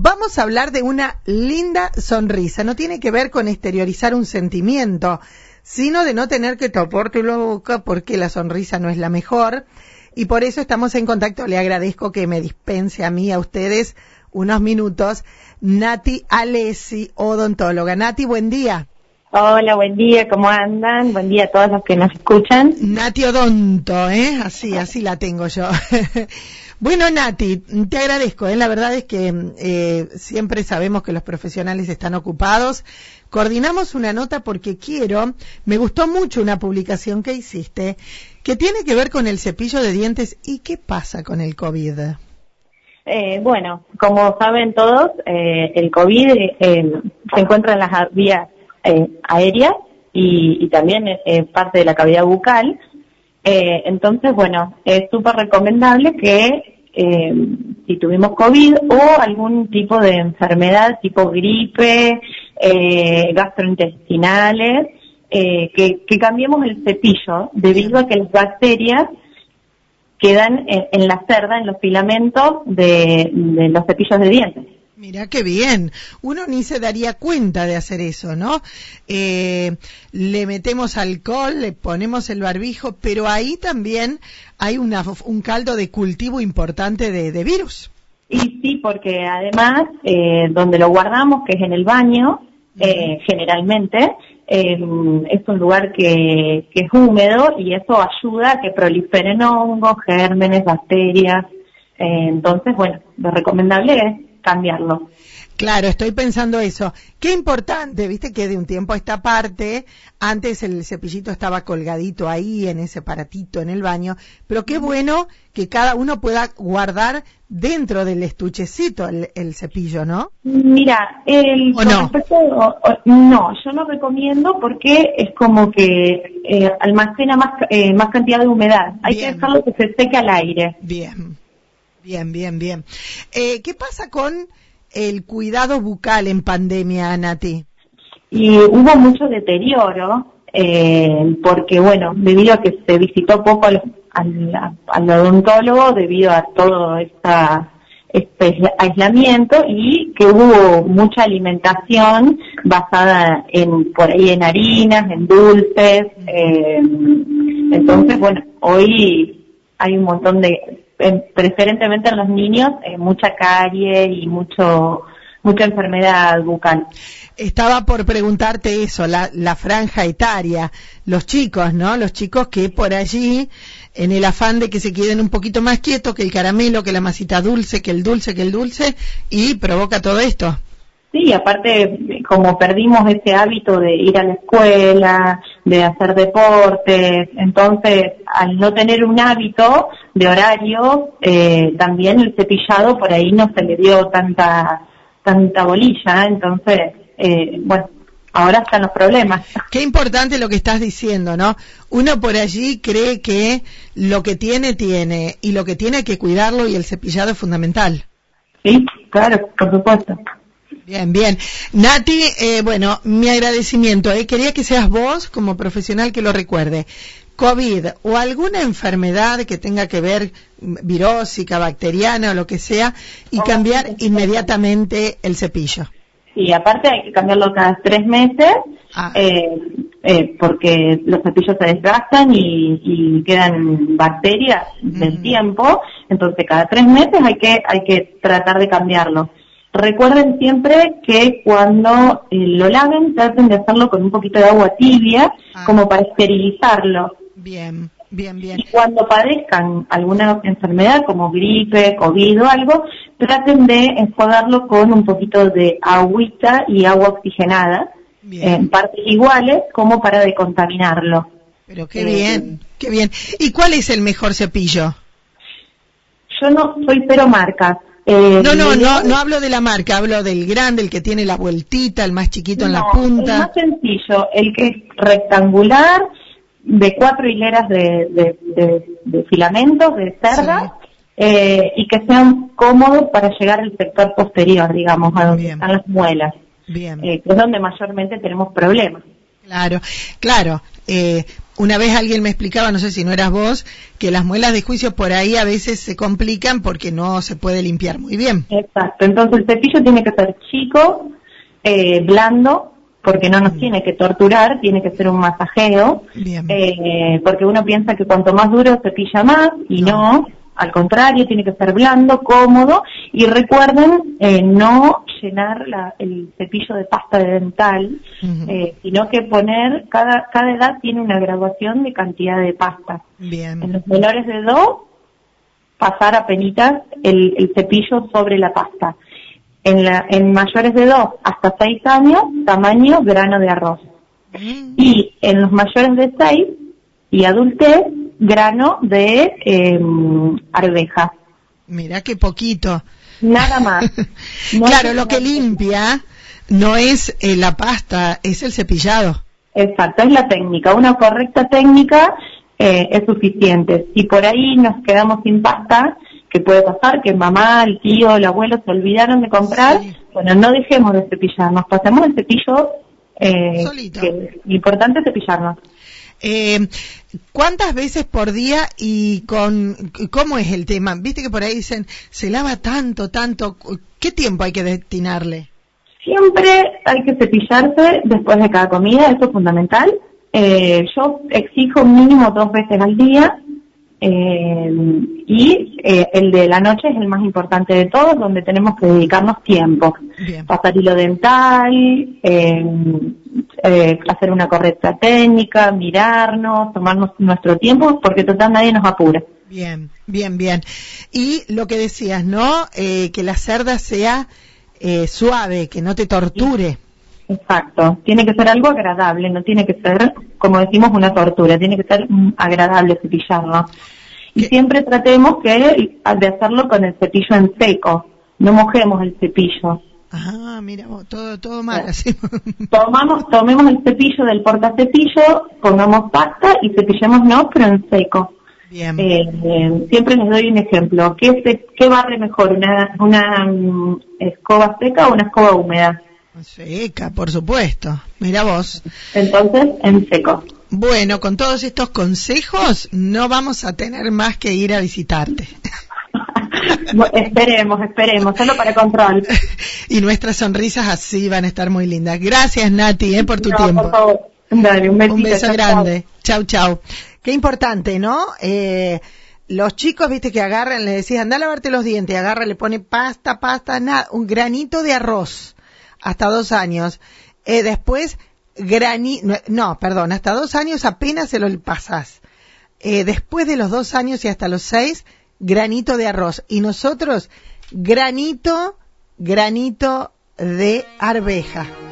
Vamos a hablar de una linda sonrisa. No tiene que ver con exteriorizar un sentimiento, sino de no tener que toparte la boca porque la sonrisa no es la mejor. Y por eso estamos en contacto. Le agradezco que me dispense a mí, a ustedes, unos minutos. Nati Alessi, odontóloga. Nati, buen día. Hola, buen día, ¿cómo andan? Buen día a todos los que nos escuchan. Nati Odonto, ¿eh? Así, así la tengo yo. bueno, Nati, te agradezco, ¿eh? La verdad es que eh, siempre sabemos que los profesionales están ocupados. Coordinamos una nota porque quiero, me gustó mucho una publicación que hiciste que tiene que ver con el cepillo de dientes y qué pasa con el COVID. Eh, bueno, como saben todos, eh, el COVID eh, se encuentra en las vías eh, aérea y, también es parte de la cavidad bucal. Eh, entonces, bueno, es súper recomendable que eh, si tuvimos COVID o algún tipo de enfermedad tipo gripe, gastrointestinales, que, cambiemos el cepillo debido a que las bacterias quedan en, la cerda, en los filamentos de los cepillos de dientes. Mira qué bien. Uno ni se daría cuenta de hacer eso, ¿no? Eh, le metemos alcohol, le ponemos el barbijo, pero ahí también hay una, un caldo de cultivo importante de, virus. Y sí, porque además, eh, donde lo guardamos, que es en el baño, eh, generalmente, em, es un lugar que, que es húmedo y eso ayuda a que proliferen hongos, gérmenes, bacterias. entonces, bueno, lo recomendable es cambiarlo. Claro, estoy pensando eso. Qué importante, viste que de un tiempo a esta parte, antes el cepillito estaba colgadito ahí en ese aparatito en el baño, pero qué bueno que cada uno pueda guardar dentro del estuchecito el, cepillo, ¿no? Mira, el no? no, yo no recomiendo porque es como que eh, almacena más, eh, más cantidad de humedad. Hay que dejarlo que se seque al aire. Bien. Bien, bien, bien. Eh, ¿Qué pasa con el cuidado bucal en pandemia, Nati? Y hubo mucho deterioro, eh, porque bueno, debido a que se visitó poco al, odontólogo, debido a todo este aislamiento y que hubo mucha alimentación basada en por ahí en harinas, en dulces. Eh, entonces, bueno, hoy hay un montón de preferentemente en los niños, eh, mucha carie y mucho mucha enfermedad bucal. Estaba por preguntarte eso, la, la franja etaria, los chicos, ¿no? Los chicos que por allí, en el afán de que se queden un poquito más quietos, que el caramelo, que la masita dulce, que el dulce, que el dulce, y provoca todo esto. Sí, aparte, como perdimos ese hábito de ir a la escuela, de hacer deportes, entonces al no tener un hábito de horario, eh, también el cepillado por ahí no se le dio tanta tanta bolilla, entonces, eh, bueno, ahora están los problemas. Qué importante lo que estás diciendo, ¿no? Uno por allí cree que lo que tiene, tiene, y lo que tiene hay que cuidarlo y el cepillado es fundamental. Sí, claro, por supuesto. Bien, bien. Nati, eh, bueno, mi agradecimiento. Eh. Quería que seas vos, como profesional, que lo recuerde. COVID o alguna enfermedad que tenga que ver virósica, bacteriana o lo que sea, y cambiar inmediatamente el cepillo. Sí, aparte hay que cambiarlo cada tres meses, ah. eh, eh, porque los cepillos se desgastan y, quedan bacterias del tiempo, entonces cada tres meses hay que, hay que tratar de cambiarlo. Recuerden siempre que cuando eh, lo laven traten de hacerlo con un poquito de agua tibia, ah. como para esterilizarlo. Bien, bien, bien. Y cuando padezcan alguna enfermedad como gripe, COVID o algo, traten de enjuagarlo con un poquito de agüita y agua oxigenada, en partes iguales, como para decontaminarlo. Pero qué bien, qué bien. ¿Y cuál es el mejor cepillo? Yo no soy pero marcas. Eh, no, no, no, no hablo de la marca, hablo del grande, el que tiene la vueltita, el más chiquito en la punta. El más sencillo, el que es rectangular, de cuatro hileras de, filamentos, de cerdas, eh, y que sean cómodos para llegar al sector posterior, digamos, a donde están las muelas, Bien. Eh, que es donde mayormente tenemos problemas. Claro, claro. Eh, una vez alguien me explicaba, no sé si no eras vos, que las muelas de juicio por ahí a veces se complican porque no se puede limpiar muy bien. Exacto, entonces el cepillo tiene que ser chico, eh, blando, porque no nos mm. tiene que torturar, tiene que ser un masajeo, eh, porque uno piensa que cuanto más duro cepilla más y no al contrario, tiene que ser blando, cómodo y recuerden eh, no llenar el cepillo de pasta dental, eh, sino que poner, cada, cada edad tiene una graduación de cantidad de pasta. Bien. En los menores de dos, pasar a penitas el, cepillo sobre la pasta. En, la, en mayores de dos hasta seis años, tamaño grano de arroz. Y en los mayores de seis y adultez, grano de eh, arveja. Mira qué poquito. Nada más. claro, lo que limpia no es eh, la pasta, es el cepillado. Exacto, es la técnica. Una correcta técnica eh, es suficiente. Si por ahí nos quedamos sin pasta, que puede pasar que mamá, el tío, el abuelo se olvidaron de comprar, bueno, no dejemos de cepillarnos, pasemos el cepillo. Eh, Que, lo importante es cepillarnos. Eh, ¿Cuántas veces por día y con cómo es el tema? Viste que por ahí dicen, se lava tanto, tanto. ¿Qué tiempo hay que destinarle? Siempre hay que cepillarse después de cada comida, eso es fundamental. Eh, yo exijo mínimo dos veces al día eh, y eh, el de la noche es el más importante de todos, donde tenemos que dedicarnos tiempo. Pasar hilo dental, eh, hacer una correcta técnica, mirarnos, tomarnos nuestro tiempo, porque total nadie nos apura. Bien, bien, bien. Y lo que decías, ¿no? Eh, que la cerda sea eh, suave, que no te torture. Exacto, tiene que ser algo agradable, no tiene que ser, como decimos, una tortura, tiene que ser agradable cepillarlo. Y siempre tratemos que de hacerlo con el cepillo en seco, no mojemos el cepillo. Ah, mira, todo, todo mal así. Tomamos, tomemos el cepillo del portacepillo, pongamos pasta y cepillémonos, pero en seco. Bien. Eh, eh, siempre les doy un ejemplo. ¿Qué, se, qué barre mejor, una, una mm, escoba seca o una escoba húmeda? Seca, por supuesto. Mira vos. Entonces, en seco. Bueno, con todos estos consejos, no vamos a tener más que ir a visitarte. esperemos, esperemos, solo para control. y nuestras sonrisas así van a estar muy lindas. Gracias, Nati, eh, por tu tiempo. Por favor. Dale, un, un, beso grande. Chau, chau. Qué importante, ¿no? Eh, los chicos, viste, que agarran, le decís, anda a lavarte los dientes, agarra, le pone pasta, pasta, nada, un granito de arroz, hasta dos años. Eh, después, granito, no, perdón, hasta dos años apenas se lo pasas. Eh, después de los dos años y hasta los seis, granito de arroz. Y nosotros, granito, granito de arveja.